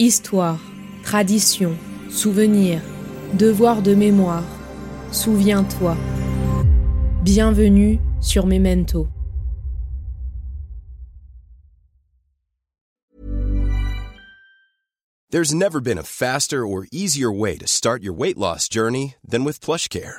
Histoire, tradition, souvenir, devoir de mémoire. Souviens-toi. Bienvenue sur Memento. There's never been a faster or easier way to start your weight loss journey than with PlushCare.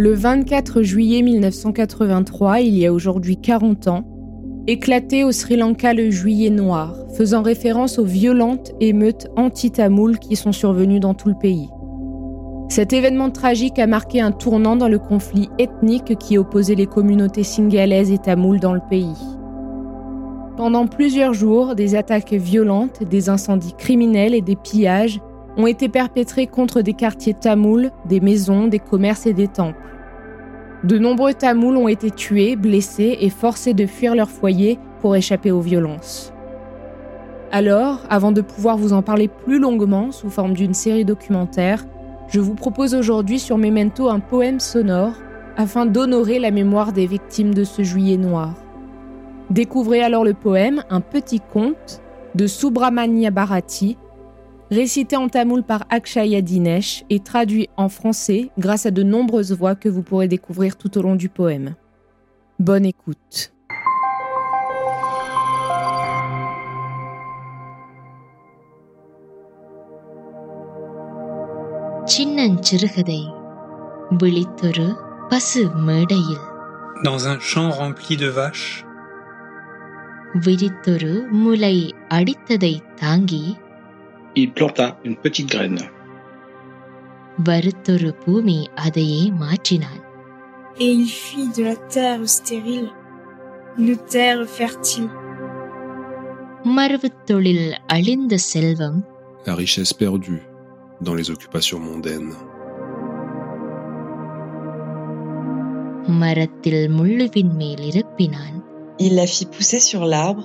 Le 24 juillet 1983, il y a aujourd'hui 40 ans, éclatait au Sri Lanka le juillet noir, faisant référence aux violentes émeutes anti-tamouls qui sont survenues dans tout le pays. Cet événement tragique a marqué un tournant dans le conflit ethnique qui opposait les communautés singalaises et tamouls dans le pays. Pendant plusieurs jours, des attaques violentes, des incendies criminels et des pillages ont été perpétrés contre des quartiers tamouls, des maisons, des commerces et des temples. De nombreux tamouls ont été tués, blessés et forcés de fuir leur foyer pour échapper aux violences. Alors, avant de pouvoir vous en parler plus longuement sous forme d'une série documentaire, je vous propose aujourd'hui sur Memento un poème sonore afin d'honorer la mémoire des victimes de ce juillet noir. Découvrez alors le poème Un petit conte de Subramania Bharati, récité en tamoul par Akshaya Dinesh et traduit en français grâce à de nombreuses voix que vous pourrez découvrir tout au long du poème. Bonne écoute. சின்னஞ்சிறுகதை விழித்தொரு பசு மேடையில் Dans un champ rempli de vaches, விரித்தொரு முலை அடித்ததை தாங்கி il planta une petite graine. Et il fit de la terre stérile une terre fertile. La richesse perdue dans les occupations mondaines. Il la fit pousser sur l'arbre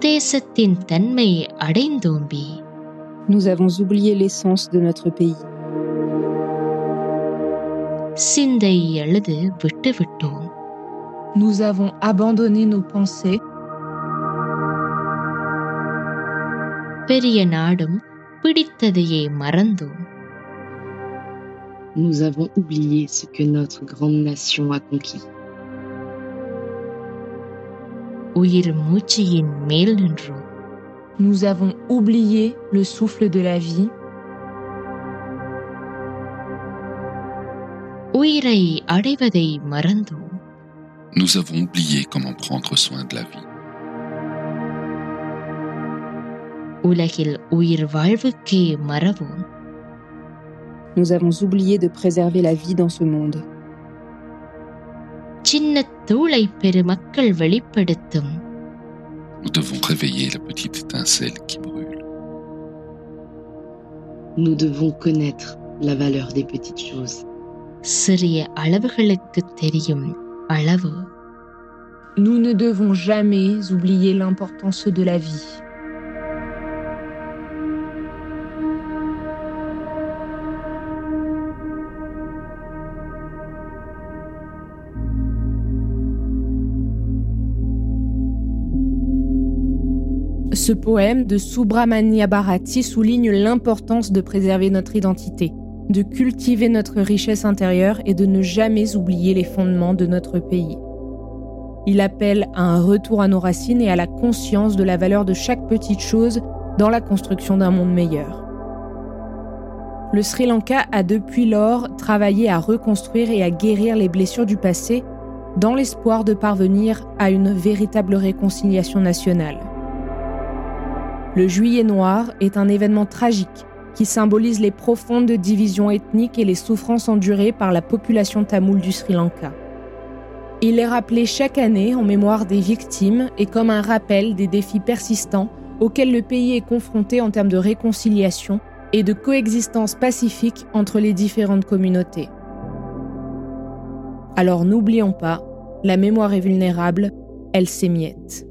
தேசத்தின் தன்மை அடைந்தோம்பி Nous avons oublié l'essence de notre pays. சிந்தை எழுது விட்டுவிட்டோம் Nous avons abandonné nos pensées, பெரிய நாடும் பிடித்ததையே மறந்தோம் Nous avons oublié ce que notre grande nation a conquis. உயிர் மூச்சியின் மேல் நின்றோம் nous avons oublié le souffle de la vie, உயிரை அடைவதை மறந்தோம் Nous avons oublié comment prendre soin de la vie. உலகில் உயிர் வாழ்வுக்கே மறவோம் Nous avons oublié de préserver la vie dans ce monde. சின்ன தூளை பெருமக்கள் வெளிப்படுத்தும் Nous devons réveiller la petite étincelle qui brûle. Nous devons connaître la valeur des petites choses. சிறிய அளவுகளுக்கு தெரியும் அளவு Nous ne devons jamais oublier l'importance de la vie. Ce poème de Subramania Bharati souligne l'importance de préserver notre identité, de cultiver notre richesse intérieure et de ne jamais oublier les fondements de notre pays. Il appelle à un retour à nos racines et à la conscience de la valeur de chaque petite chose dans la construction d'un monde meilleur. Le Sri Lanka a depuis lors travaillé à reconstruire et à guérir les blessures du passé dans l'espoir de parvenir à une véritable réconciliation nationale. Le Juillet noir est un événement tragique qui symbolise les profondes divisions ethniques et les souffrances endurées par la population tamoule du Sri Lanka. Il est rappelé chaque année en mémoire des victimes et comme un rappel des défis persistants auxquels le pays est confronté en termes de réconciliation et de coexistence pacifique entre les différentes communautés. Alors n'oublions pas, la mémoire est vulnérable, elle s'émiette.